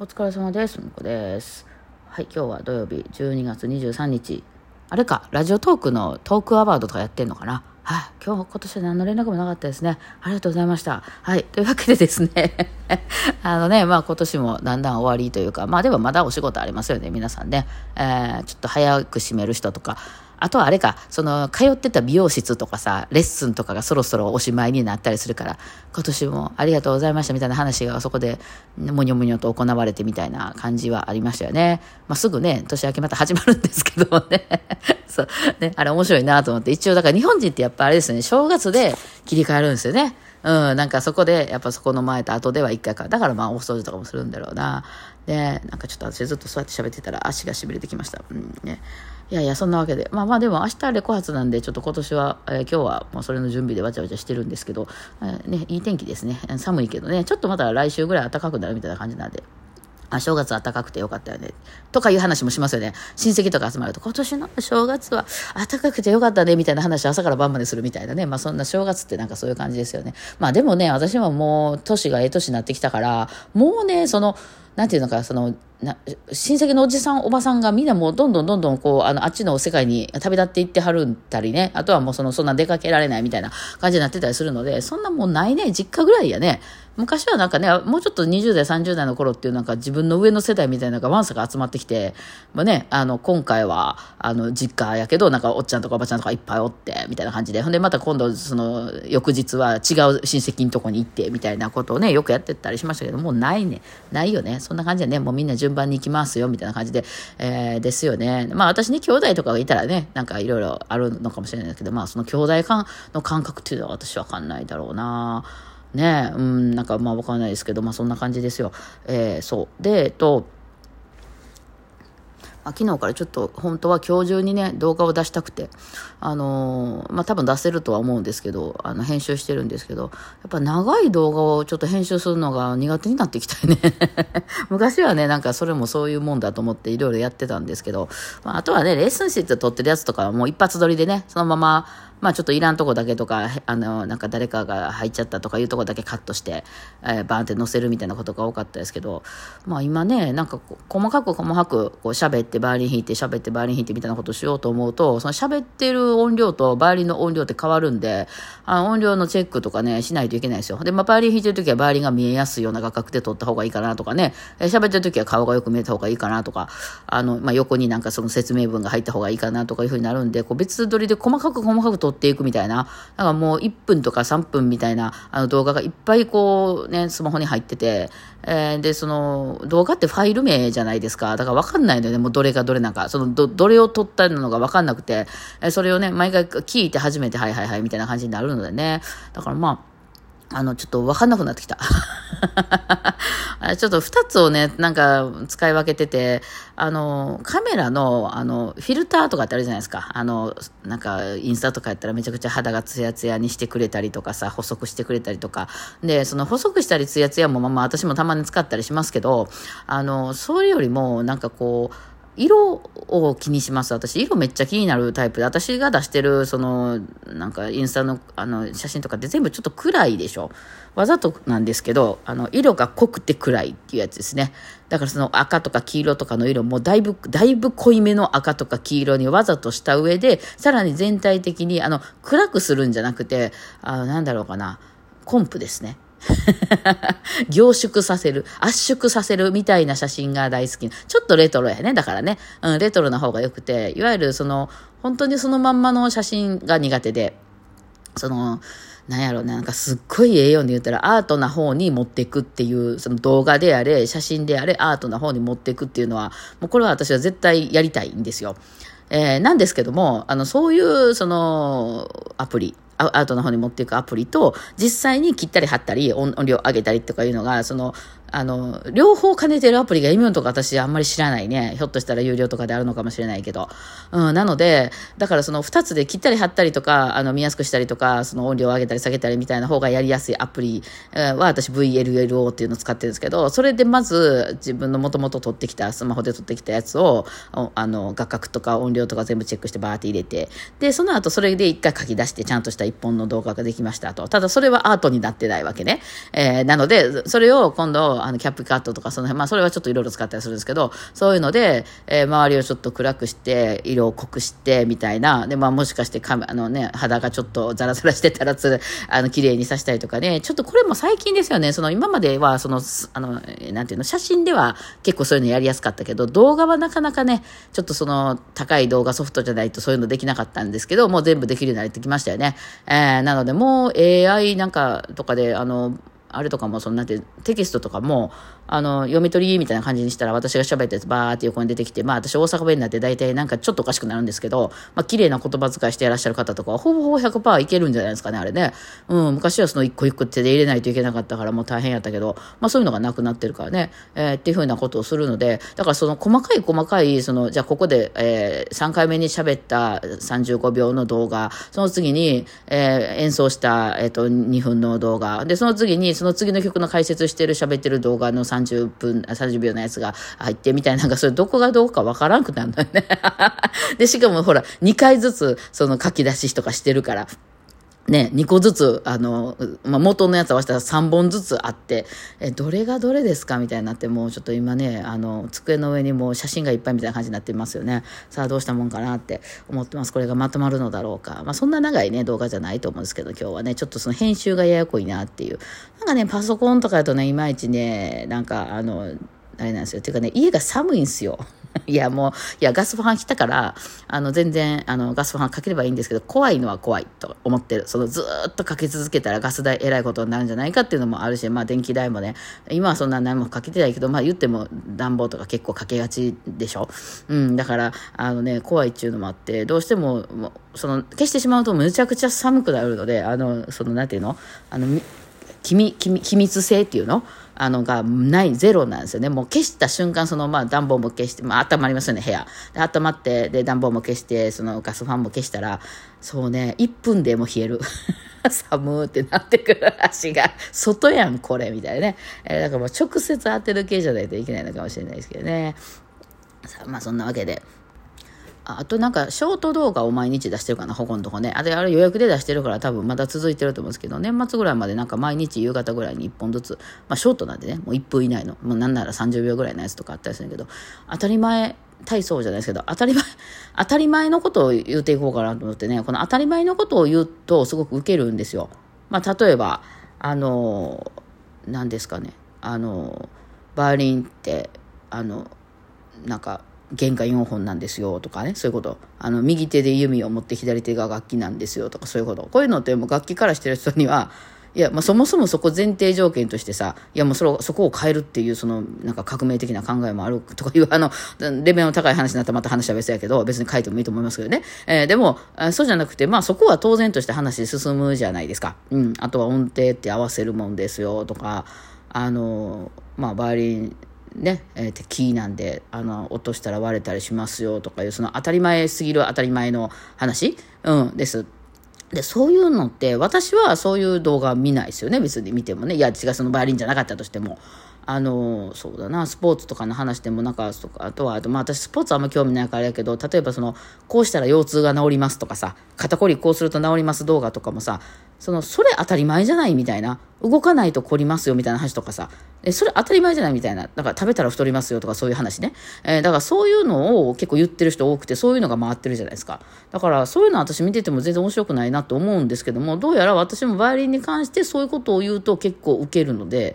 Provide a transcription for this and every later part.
お疲れ様です。むこです。はい、今日は土曜日12月23日。あれか、ラジオトークのトークアワードとかやってんのかな？はい、今日、今年は何の連絡もなかったですね。ありがとうございました。はい、というわけでですね、あのね、まあ今年もだんだん終わりというか、まあでもまだお仕事ありますよね、皆さんね。えー、ちょっと早く閉める人とか、あとはあれか、その、通ってた美容室とかさ、レッスンとかがそろそろおしまいになったりするから、今年もありがとうございましたみたいな話がそこで、もにょもにょと行われてみたいな感じはありましたよね。まあ、すぐね、年明けまた始まるんですけどね。そう。ね、あれ面白いなと思って。一応、だから日本人ってやっぱあれですね、正月で切り替えるんですよね。うん、なんかそこで、やっぱそこの前と後では一回か。だからまあ、お掃除とかもするんだろうな。で、なんかちょっと私ずっとそうやって喋ってたら足が痺れてきました。うん、ね。いやいや、そんなわけで。まあまあでも明日レコ発なんで、ちょっと今年は、えー今日はもうそれの準備でわちゃわちゃしてるんですけど、えーね、いい天気ですね。寒いけどね、ちょっとまた来週ぐらい暖かくなるみたいな感じなんで。あ、正月暖かくてよかったよね。とかいう話もしますよね。親戚とか集まると、今年の正月は暖かくてよかったね、みたいな話朝から晩までするみたいなね。まあそんな正月ってなんかそういう感じですよね。まあでもね、私ももう年がええ年になってきたから、もうね、その、なんていうのか、その、親戚のおじさん、おばさんがみんなもうどんどんどんどんこう、あの、あっちの世界に旅立っていってはるったりね、あとはもうその、そんな出かけられないみたいな感じになってたりするので、そんなもうないね、実家ぐらいやね。昔はなんかね、もうちょっと20代、30代の頃っていうなんか自分の上の世代みたいなのがわんさか集まってきて、まあね、あの、今回は、あの、実家やけど、なんかおっちゃんとかおばちゃんとかいっぱいおって、みたいな感じで、ほんでまた今度、その、翌日は違う親戚のとこに行って、みたいなことをね、よくやってったりしましたけど、もうないね。ないよね。そんな感じでね、もうみんな順番に行きますよ、みたいな感じで、えー、ですよね。まあ私に兄弟とかがいたらね、なんかいろいろあるのかもしれないけど、まあその兄弟間の感覚っていうのは私わかんないだろうな。ねうん、なんかまあわかんないですけど、まあそんな感じですよ。えー、そう。で、えっと、まあ、昨日からちょっと本当は今日中にね動画を出したくてあのーまあ多分出せるとは思うんですけどあの編集してるんですけどやっぱ長い動画をちょっと編集するのが苦手になってきたよね 昔はねなんかそれもそういうもんだと思っていろいろやってたんですけど、まあ、あとはねレッスン室で撮ってるやつとかはもう一発撮りでねそのまままあちょっといらんとこだけとか、あの、なんか誰かが入っちゃったとかいうとこだけカットして、えーバーンって載せるみたいなことが多かったですけど、まあ今ね、なんか細かく細かくこう喋ってバーリン弾いて喋ってバーリン弾いてみたいなことしようと思うと、その喋ってる音量とバーリンの音量って変わるんで、あ音量のチェックとかね、しないといけないですよ。で、まあバーリン弾いてるときはバーリンが見えやすいような画角で撮った方がいいかなとかね、えー喋ってるときは顔がよく見えた方がいいかなとか、あの、まあ横になんかその説明文が入った方がいいかなとかいうふうになるんで、こう別撮りで細かく細かく撮っていくみたいな、なんかもう1分とか3分みたいなあの動画がいっぱいこうね、スマホに入ってて、えーで、その動画ってファイル名じゃないですか。だから分かんないのよね、もうどれがどれなんか。そのど、どれを撮ったのが分かんなくて、えそれをね、毎回聞いて初めて、はいはいはいみたいな感じになるのでね。だからまあ、あの、ちょっとわかんなくなってきた。ちょっと二つをね、なんか使い分けてて、あの、カメラの、あの、フィルターとかってあるじゃないですか。あの、なんか、インスタとかやったらめちゃくちゃ肌がツヤツヤにしてくれたりとかさ、細くしてくれたりとか。で、その細くしたりツヤツヤもまあまあ私もたまに使ったりしますけど、あの、それよりも、なんかこう、色を気にします。私、色めっちゃ気になるタイプで、私が出してる、その、なんか、インスタの、あの、写真とかって全部ちょっと暗いでしょ。わざとなんですけど、あの、色が濃くて暗いっていうやつですね。だからその赤とか黄色とかの色もだいぶ、だいぶ濃いめの赤とか黄色にわざとした上で、さらに全体的に、あの、暗くするんじゃなくて、あの、なんだろうかな、コンプですね。凝縮させる、圧縮させるみたいな写真が大好き。ちょっとレトロやね。だからね。うん、レトロな方が良くて、いわゆるその、本当にそのまんまの写真が苦手で、その、なんやろね、なんかすっごいええように言ったらアートな方に持っていくっていう、その動画であれ、写真であれ、アートな方に持っていくっていうのは、もうこれは私は絶対やりたいんですよ。えーなんですけども、あの、そういう、その、アプリ、アウトの方に持っていくアプリと、実際に切ったり貼ったり、音量上げたりとかいうのが、その、あの、両方兼ねてるアプリが今のとこ私あんまり知らないね。ひょっとしたら有料とかであるのかもしれないけど。うん、なので、だからその二つで切ったり貼ったりとか、あの、見やすくしたりとか、その音量を上げたり下げたりみたいな方がやりやすいアプリは私 VLLO っていうのを使ってるんですけど、それでまず自分の元々撮ってきた、スマホで撮ってきたやつを、あの、画角とか音量とか全部チェックしてバーって入れて、で、その後それで一回書き出してちゃんとした一本の動画ができましたと。ただそれはアートになってないわけね。えーなので、それを今度、あの、キャップカットとかその辺、まあそれはちょっといろいろ使ったりするんですけど、そういうので、えー、周りをちょっと暗くして、色を濃くして、みたいな、で、まあもしかしてか、あのね、肌がちょっとザラザラしてたらつ、あの、綺麗にさしたりとかね、ちょっとこれも最近ですよね、その今までは、その、あの、なんていうの、写真では結構そういうのやりやすかったけど、動画はなかなかね、ちょっとその、高い動画ソフトじゃないとそういうのできなかったんですけど、もう全部できるようになってきましたよね。えー、なので、もう AI なんかとかで、あの、あれとかも、そんなて、テキストとかも、あの、読み取りみたいな感じにしたら、私が喋ったやつバーって横に出てきて、まあ私大阪弁になって大体なんかちょっとおかしくなるんですけど、まあ綺麗な言葉遣いしていらっしゃる方とかは、ほぼほぼ100%いけるんじゃないですかね、あれね。うん、昔はその一個一個手で入れないといけなかったからもう大変やったけど、まあそういうのがなくなってるからね、えー、っていうふうなことをするので、だからその細かい細かい、その、じゃあここで、えー、3回目に喋った35秒の動画、その次に、えー、演奏した、えっ、ー、と、2分の動画、で、その次に、その次の曲の解説してる喋ってる動画の3 30分、30秒のやつが入ってみたいな、なんかそれどこがどうかわからんくなるのよね。で、しかもほら、2回ずつその書き出しとかしてるから、ね、2個ずつ、あの、まあ、元のやつ合わせたら3本ずつあって、え、どれがどれですかみたいになって、もうちょっと今ね、あの、机の上にもう写真がいっぱいみたいな感じになってますよね。さあどうしたもんかなって思ってます。これがまとまるのだろうか。まあ、そんな長いね、動画じゃないと思うんですけど、今日はね、ちょっとその編集がややこいなっていう。なんかね、パソコンとかだとね、いまいちね、なんか、あの、あれなんですよ。ていうかね、家が寒いんですよ。いや、もう、いや、ガスファン来たから、あの、全然、あの、ガスファンかければいいんですけど、怖いのは怖いと思ってる。その、ずっとかけ続けたらガス代えらいことになるんじゃないかっていうのもあるし、まあ、電気代もね、今はそんな何もかけてないけど、まあ、言っても暖房とか結構かけがちでしょ？うん、だから、あのね、怖いっていうのもあって、どうしても、その、消してしまうとむちゃくちゃ寒くなるので、あの、その、なんていうの？あの、機密性っていうの？あのがない、ゼロなんですよね。もう消した瞬間、そのまあ暖房も消して、まあ温まりますよね、部屋。で、温まって、で、暖房も消して、そのガスファンも消したら、そうね、1分でも冷える。寒ってなってくる足が、外やん、これ、みたいなね。えー、だからもう直接当てる系じゃないといけないのかもしれないですけどね。さあ、まあそんなわけで。あとなんかショート動画を毎日出してるかな、ほこんとこね。あれ、あれ予約で出してるから多分まだ続いてると思うんですけど、年末ぐらいまでなんか毎日夕方ぐらいに1本ずつ、まあショートなんでね、もう1分以内の、もうなんなら30秒ぐらいのやつとかあったりするけど、当たり前、体操じゃないですけど、当たり前、当たり前のことを言うていこうかなと思ってね、この当たり前のことを言うとすごくウケるんですよ。まあ例えば、あの、何ですかね、あの、バーリンって、あの、なんか、弦が4本なんですよとかね、そういうこと。あの、右手で弓を持って左手が楽器なんですよとかそういうこと。こういうのってもう楽器からしてる人には、いや、まあ、そもそもそこ前提条件としてさ、いや、もうそそこを変えるっていう、その、なんか革命的な考えもあるとかいう、あの、レベルの高い話になったらまた話は別やけど、別に変えてもいいと思いますけどね。えー、でも、そうじゃなくて、まあ、そこは当然として話進むじゃないですか。うん。あとは音程って合わせるもんですよ、とか、あの、まあ、バイオリン、ね、えー、キーなんで、あの、落としたら割れたりしますよとかいう、その当たり前すぎる当たり前の話、うん、です。で、そういうのって、私はそういう動画見ないですよね、別に見てもね。いや、違う、そのバイオリンじゃなかったとしても。あの、そうだな、スポーツとかの話でもなんか、とかあとは、あと、まあ私スポーツあんま興味ないからやけど、例えばその、こうしたら腰痛が治りますとかさ、肩こりこうすると治ります動画とかもさ、その、それ当たり前じゃないみたいな、動かないと凝りますよみたいな話とかさ、え、それ当たり前じゃないみたいな、だから食べたら太りますよとかそういう話ね。えー、だからそういうのを結構言ってる人多くて、そういうのが回ってるじゃないですか。だからそういうの私見てても全然面白くないなと思うんですけども、どうやら私もバイオリンに関してそういうことを言うと結構ウケるので、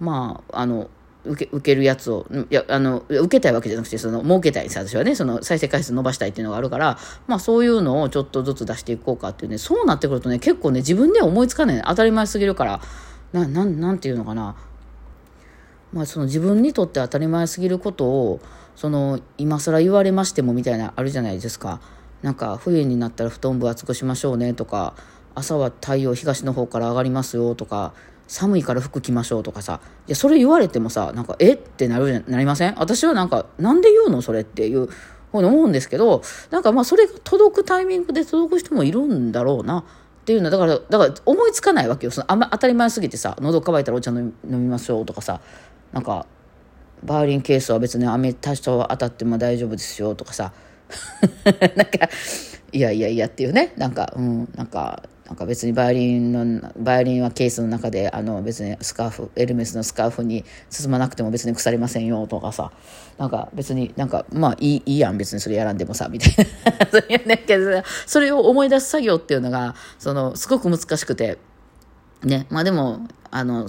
まあ、あの、受け受けるやつを、いや、あの、受けたいわけじゃなくて、その、儲けたいんです、私はね、その、再生回数伸ばしたいっていうのがあるから、まあ、そういうのをちょっとずつ出していこうかっていうね、そうなってくるとね、結構ね、自分では思いつかない、当たり前すぎるから、な、なん、なんていうのかな、まあ、その自分にとって当たり前すぎることを、その、今更言われましてもみたいな、あるじゃないですか。なんか、冬になったら布団分厚くしましょうねとか、朝は太陽東の方から上がりますよとか、寒いから服着ましょうとかさ、いや、それ言われてもさ、なんか、え？ってなる、なりません？私はなんか、なんで言うの？それっていうふうに思うんですけど、なんかまあ、それが届くタイミングで届く人もいるんだろうな。っていうのは、だから、だから思いつかないわけよ。そのあんま当たり前すぎてさ、喉乾いたらお茶飲みましょうとかさ、なんか、バイオリンケースは別に雨多少当たっても大丈夫ですよとかさ、なんか、いやいやいやっていうね、なんか、うん、なんか、なんか別にバイオリンの、バイオリンはケースの中で、あの別にスカーフ、エルメスのスカーフに包まなくても別に腐りませんよとかさ、なんか別になんか、まあいい、いいやん別にそれやらんでもさ、みたいな。そういうねけど、それを思い出す作業っていうのが、その、すごく難しくて、ね、まあでも、あの、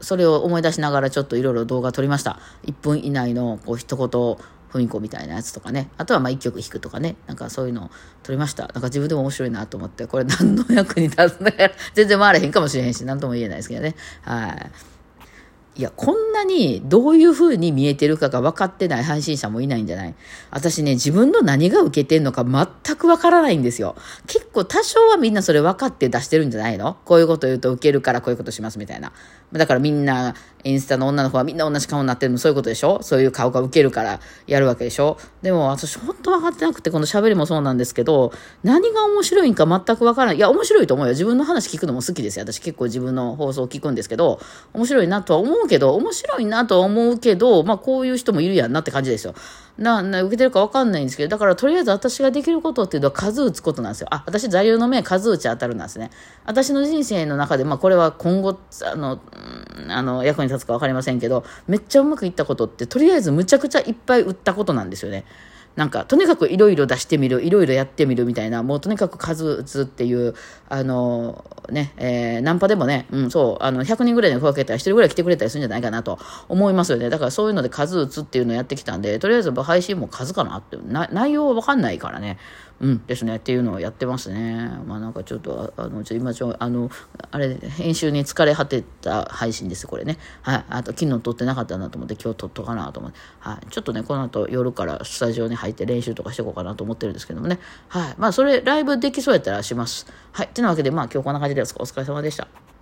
それを思い出しながらちょっといろいろ動画撮りました。1分以内のこう一言、ふみこみたいなやつとかね。あとはまあ一曲弾くとかね。なんかそういうのを撮りました。なんか自分でも面白いなと思って、これ何の役に立つんだか 全然回らへんかもしれへんし、何とも言えないですけどね。はい。いや、こんなにどういう風に見えてるかが分かってない配信者もいないんじゃない？私ね、自分の何が受けてんのか全く分からないんですよ。結構多少はみんなそれ分かって出してるんじゃないの？こういうこと言うと受けるからこういうことしますみたいな。だからみんな、インスタの女の子はみんな同じ顔になってるのそういうことでしょ？そういう顔が受けるからやるわけでしょ？でも私本当分かってなくて、この喋りもそうなんですけど、何が面白いんか全く分からない。いや、面白いと思うよ。自分の話聞くのも好きですよ。私結構自分の放送を聞くんですけど、面白いなとは思うけど、面白いなとは思うけど、まあこういう人もいるやんなって感じですよ。な、な、受けてるか分かんないんですけど、だからとりあえず私ができることっていうのは数打つことなんですよ。あ、私座右の銘数打ち当たるなんですね。私の人生の中で、まあこれは今後、あの、あの、役に立つか分かりませんけど、めっちゃうまくいったことって、とりあえずむちゃくちゃいっぱい売ったことなんですよね。なんか、とにかくいろいろ出してみる、いろいろやってみるみたいな、もうとにかく数打つっていう、あの、ね、えー、ナンパでもね、うん、そう、あの、100人ぐらいに声かけたら1人ぐらい来てくれたりするんじゃないかなと思いますよね。だからそういうので数打つっていうのをやってきたんで、とりあえず配信も数かなって、な内容はわかんないからね。うんですね。っていうのをやってますね。まあなんかちょっとあのちょ今ちょあのあれ編集に疲れ果てた配信ですこれね。はい。あと昨日撮ってなかったなと思って今日撮っとかなと思って、はい、ちょっとねこの後夜からスタジオに入って練習とかしていこうかなと思ってるんですけどもね。はい。まあそれライブできそうやったらします。はい。てなわけでまあ今日こんな感じですお疲れ様でした。